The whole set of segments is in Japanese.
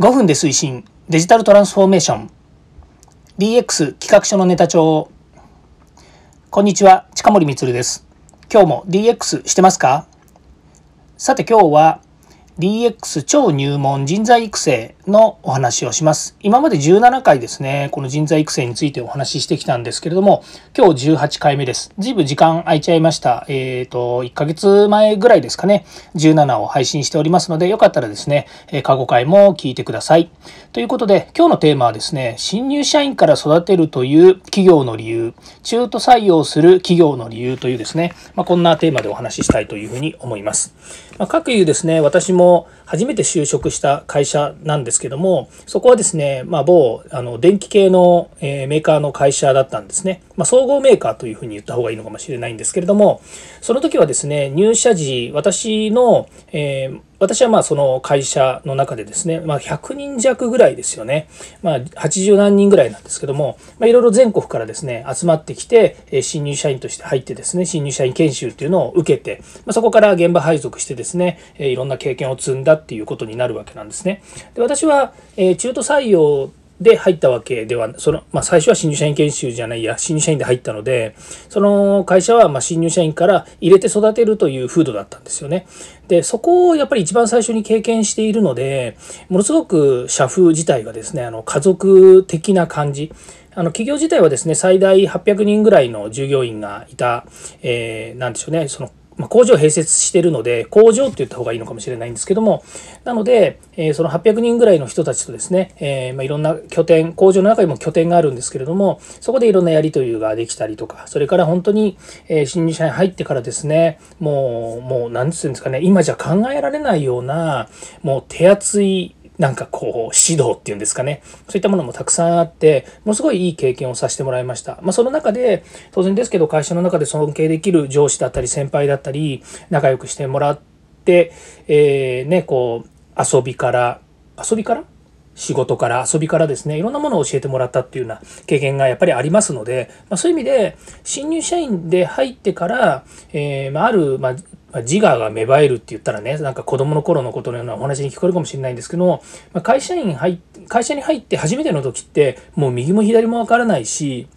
5分で推進。デジタルトランスフォーメーション。DX 企画書のネタ帳。こんにちは近森光です。今日も DX してますか？さて今日は DX 超入門人材育成のお話をします。今まで17回ですね、この人材育成についてお話ししてきたんですけれども、今日18回目です。ずいぶん時間空いちゃいました。えっ、ー、と、1ヶ月前ぐらいですかね、17を配信しておりますので、よかったらですね、過去回も聞いてください。ということで、今日のテーマはですね、新入社員から育てるという企業の理由、中途採用する企業の理由というですね、まあ、こんなテーマでお話ししたいというふうに思います。まあ、各有ですね、私も初めて就職した会社なんですけども、そこはですね、まあ、某あの電気系の、えー、メーカーの会社だったんですね。まあ、総合メーカーというふうに言った方がいいのかもしれないんですけれども、その時はですね、入社時、私の、えー私はまあその会社の中でですね、まあ、100人弱ぐらいですよね。まあ、80何人ぐらいなんですけども、まあ、いろいろ全国からですね、集まってきて、新入社員として入ってですね、新入社員研修っていうのを受けて、まあ、そこから現場配属してですね、いろんな経験を積んだっていうことになるわけなんですね。で私は、え中途採用で入ったわけでは、その、まあ、最初は新入社員研修じゃないや、新入社員で入ったので、その会社は、ま新入社員から入れて育てるという風土だったんですよね。で、そこをやっぱり一番最初に経験しているので、ものすごく社風自体がですね、あの、家族的な感じ。あの企業自体はですね、最大800人ぐらいの従業員がいた、えー、なんでしょうね、そのま、工場併設してるので、工場って言った方がいいのかもしれないんですけども、なので、えー、その800人ぐらいの人たちとですね、え、ま、いろんな拠点、工場の中にも拠点があるんですけれども、そこでいろんなやり取りができたりとか、それから本当に、え、新入社員入ってからですね、もう、もう、なんつうんですかね、今じゃ考えられないような、もう手厚い、なんかこう、指導っていうんですかね。そういったものもたくさんあって、ものすごいいい経験をさせてもらいました。まあ、その中で、当然ですけど、会社の中で尊敬できる上司だったり、先輩だったり、仲良くしてもらって、えー、ね、こう、遊びから、遊びから？仕事から遊びからですねいろんなものを教えてもらったっていうような経験がやっぱりありますので、まあ、そういう意味で新入社員で入ってから、えー、まあ、ある、まあ、自我が芽生えるって言ったらね、なんか子供の頃のことのようなお話に聞こえるかもしれないんですけども、まあ、会社員入会社に入って初めての時って、もう右も左もわからないし、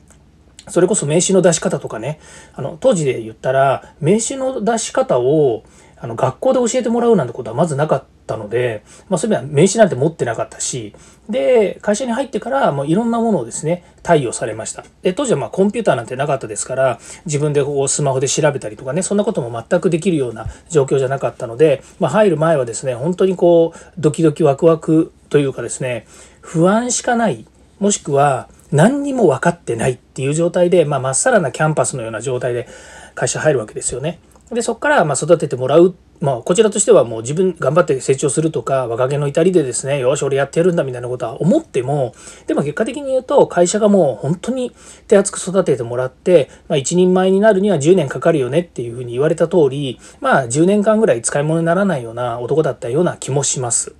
それこそ名刺の出し方とかね、あの、当時で言ったら、名刺の出し方を、あの、学校で教えてもらうなんてことはまずなかったので、まあ、そういう意味では名刺なんて持ってなかったし、で、会社に入ってからもういろんなものをですね、貸与されました。で、当時はまコンピューターなんてなかったですから、自分でこうスマホで調べたりとかね、そんなことも全くできるような状況じゃなかったので、まあ、入る前はですね、本当にこう、ドキドキワクワクというかですね、不安しかない、もしくは何にも分かってないっていう状態で、まあ、真っさらなキャンパスのような状態で会社入るわけですよね。で、そこからま育ててもらう。まあ、こちらとしてはもう自分頑張って成長するとか、若気の至りでですね、よし、俺やってやるんだみたいなことは思っても、でも結果的に言うと、会社がもう本当に手厚く育ててもらって、まあ、一人前になるには10年かかるよねっていうふうに言われた通り、まあ、10年間ぐらい使い物にならないような男だったような気もします。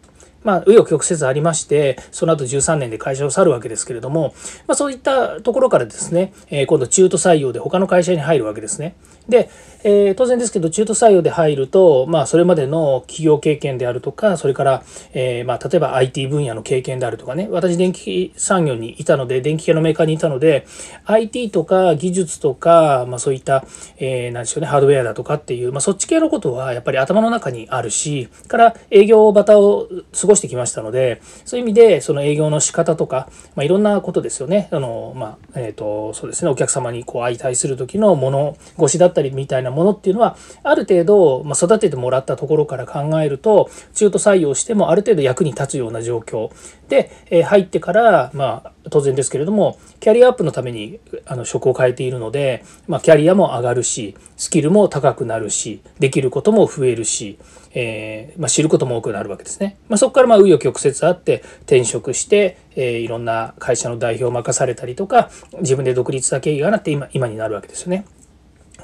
まあ、紆余曲折ありまして、その後13年で会社を去るわけですけれども、まあ、そういったところからですね、えー、今度中途採用で他の会社に入るわけですね。で、えー、当然ですけど、中途採用で入ると、まあ、それまでの企業経験であるとか、それから、えー、まあ、例えば IT 分野の経験であるとかね、私、電気産業にいたので、電気系のメーカーにいたので、IT とか技術とか、まあ、そういった、えー、なんでしょうね、ハードウェアだとかっていう、まあ、そっち系のことはやっぱり頭の中にあるし、から営業バタを過ごしてきましたので、そういう意味で、その営業の仕方とか、まあ、いろんなことですよね。あの、まあ、えっ、ー、と、そうですね、お客様にこう相対する時の物腰だったりみたいなものっていうのはある程度、ま育ててもらったところから考えると中途採用してもある程度役に立つような状況で、え入ってからまあ当然ですけれどもキャリアアップのためにあの職を変えているので、まあ、キャリアも上がるしスキルも高くなるしできることも増えるし、えー、まあ、知ることも多くなるわけですね。まあ、そこからま紆余曲折あって転職して、えー、いろんな会社の代表を任されたりとか自分で独立した経緯があって今今になるわけですよね。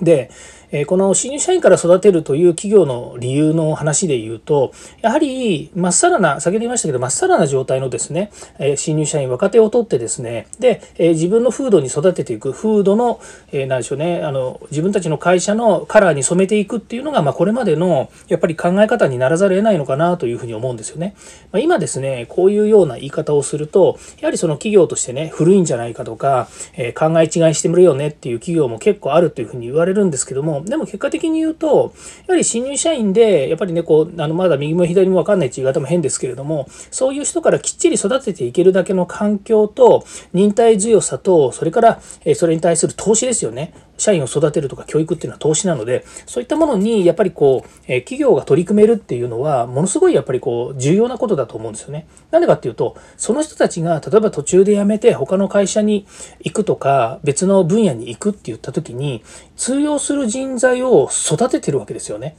で、えこの新入社員から育てるという企業の理由の話で言うと、やはり、まっさらな、先ほど言いましたけど、まっさらな状態のですね、え新入社員、若手を取ってですね、で、え自分の風土に育てていく、風土の、えー、何でしょうね、あの、自分たちの会社のカラーに染めていくっていうのが、まあ、これまでの、やっぱり考え方にならざるを得ないのかなというふうに思うんですよね。まあ、今ですね、こういうような言い方をすると、やはりその企業としてね、古いんじゃないかとか、え、考え違いしてみるよねっていう企業も結構あるというふうに言われるんですけどもでも結果的に言うと、やはり新入社員で、やっぱりね、こう、あの、まだ右も左もわかんないっていう言い方も変ですけれども、そういう人からきっちり育てていけるだけの環境と、忍耐強さと、それから、えそれに対する投資ですよね。社員を育てるとか教育っていうのは投資なので、そういったものにやっぱりこう、え企業が取り組めるっていうのは、ものすごいやっぱりこう、重要なことだと思うんですよね。なんでかっていうと、その人たちが例えば途中で辞めて他の会社に行くとか、別の分野に行くって言った時に、通用する人材を育ててるわけですよね。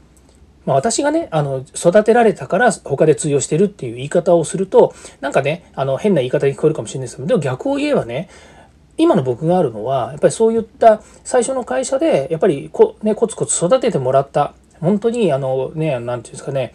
まあ、私がね、あの、育てられたから他で通用してるっていう言い方をすると、なんかね、あの、変な言い方に聞こえるかもしれないですけど、でも逆を言えばね、今の僕があるのはやっぱりそういった最初の会社でやっぱりこ、ね、コツコツ育ててもらった。本当にあのね何て言うんですかね。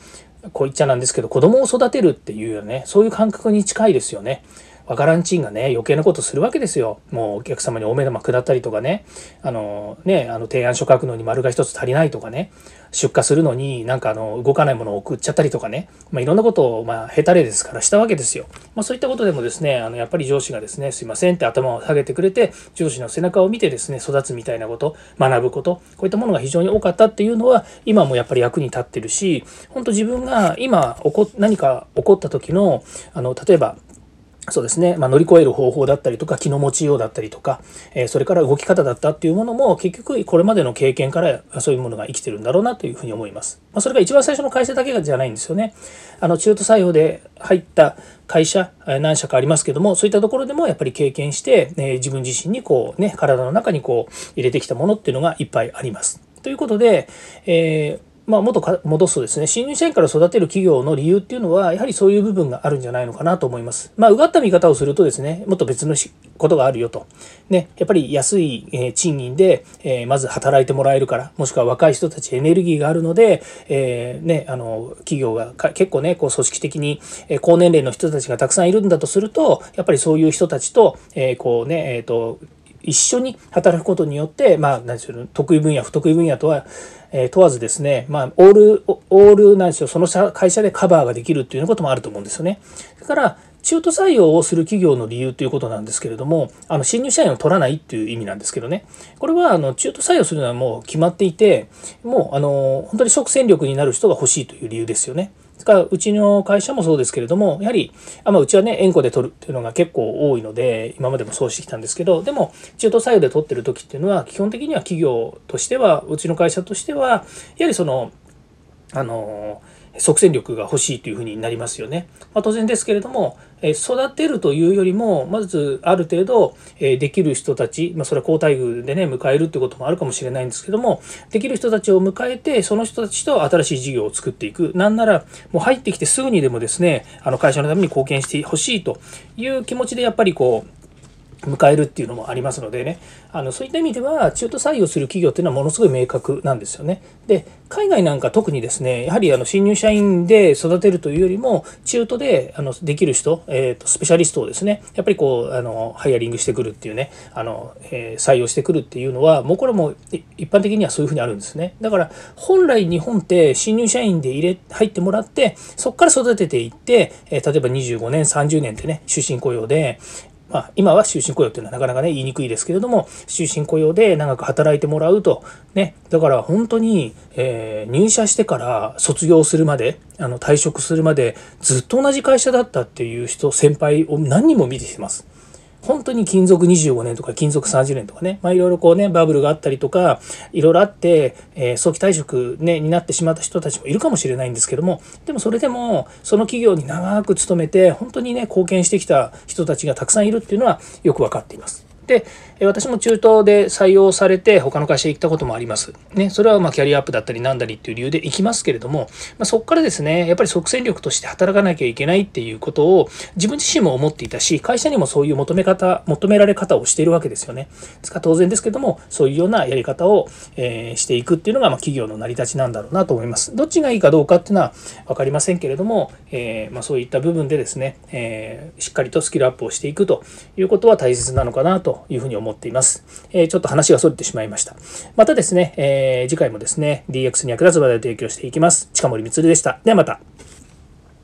こう言っちゃなんですけど子供を育てるっていうよね。そういう感覚に近いですよね。わからんちんがね、余計なことするわけですよ。もうお客様にお目玉下ったりとかね、あのね、あの提案書書くのに丸が一つ足りないとかね、出荷するのになんかあの動かないものを送っちゃったりとかね、まあ、いろんなことをまあ下手例ですからしたわけですよ。まあ、そういったことでもですね、あのやっぱり上司がですね、すいませんって頭を下げてくれて、上司の背中を見てですね、育つみたいなこと、学ぶこと、こういったものが非常に多かったっていうのは、今もやっぱり役に立ってるし、本当自分が今起こ何か起こった時の、あの例えばそうですね、まあ、乗り越える方法だったりとか気の持ちようだったりとか、え、それから動き方だったっていうものも結局これまでの経験からそういうものが生きてるんだろうなというふうに思います。まあ、それが一番最初の会社だけじゃないんですよね。あの中途採用で入った会社何社かありますけどもそういったところでもやっぱり経験して、え、自分自身にこうね体の中にこう入れてきたものっていうのがいっぱいあります。ということで、えーまあ、もっと戻すとですね、新入社員から育てる企業の理由っていうのは、やはりそういう部分があるんじゃないのかなと思います。まあ、うがった見方をするとですね、もっと別のことがあるよと。ね、やっぱり安い、え賃金で、えまず働いてもらえるから、もしくは若い人たちエネルギーがあるので、えー、ね、あの、企業が結構ね、こう組織的に、え高年齢の人たちがたくさんいるんだとすると、やっぱりそういう人たちと、え、こうね、えっ、ー、と、一緒に働くことによって、まあ、何でしょう、得意分野、不得意分野とは、えー、問わずですね、まあ、オール、オール、なんでしょう、その会社でカバーができるっていうこともあると思うんですよね。だから、中途採用をする企業の理由ということなんですけれども、あの新入社員を取らないっていう意味なんですけどね、これはあの中途採用するのはもう決まっていて、もうあの本当に即戦力になる人が欲しいという理由ですよね。かうちの会社もそうですけれどもやはりあ、まあ、うちはね円弧で取るっていうのが結構多いので今までもそうしてきたんですけどでも中途採用で取ってる時っていうのは基本的には企業としてはうちの会社としてはやはりそのあの即戦力が欲しいというふうになりますよね。まあ、当然ですけれども、え育てるというよりもまずある程度、えできる人たち、まあ、それは好待遇でね迎えるってこともあるかもしれないんですけどもできる人たちを迎えてその人たちと新しい事業を作っていくなんならもう入ってきてすぐにでもですねあの会社のために貢献してほしいという気持ちでやっぱりこう迎えるっていうのもありますのでねあのそういった意味では中途採用する企業っていうのはものすごい明確なんですよね。で海外なんか特にですねやはりあの新入社員で育てるというよりも中途であのできる人、えーと、スペシャリストをですねやっぱりこうあのハイアリングしてくるっていうねあの、えー、採用してくるっていうのはもうこれも一般的にはそういうふうにあるんですね。だから本来日本って新入社員で入れ入ってもらってそこから育てていって、えー、例えば25年30年ってね終身雇用でまあ、今は終身雇用っていうのはなかなかね、言いにくいですけれども、終身雇用で長く働いてもらうと。ね、だから本当に、えー、入社してから卒業するまで、あの退職するまでずっと同じ会社だったっていう人、先輩を何人も見てきてます。本当に金属25年とか金属30年とかね、まあいろいろこうね、バブルがあったりとか、いろいろあって、えー、早期退職ね、になってしまった人たちもいるかもしれないんですけども、でもそれでも、その企業に長く勤めて、本当にね、貢献してきた人たちがたくさんいるっていうのはよく分かっています。で、私も中東で採用されて他の会社行ったこともあります。ね、それはまキャリアアップだったりなんだりっていう理由で行きますけれども、まあ、そこからですね、やっぱり即戦力として働かなきゃいけないっていうことを自分自身も思っていたし、会社にもそういう求め方、求められ方をしているわけですよね。ですから当然ですけども、そういうようなやり方を、えー、していくっていうのがま企業の成り立ちなんだろうなと思います。どっちがいいかどうかっていうのは分かりませんけれども、えー、ま、そういった部分でですね、えー、しっかりとスキルアップをしていくということは大切なのかなというふうに思います思っています。えちょっと話が逸れてしまいました。またですね、え次回もですね、DX に役立つ話題を提供していきます。近森光でした。ではまた。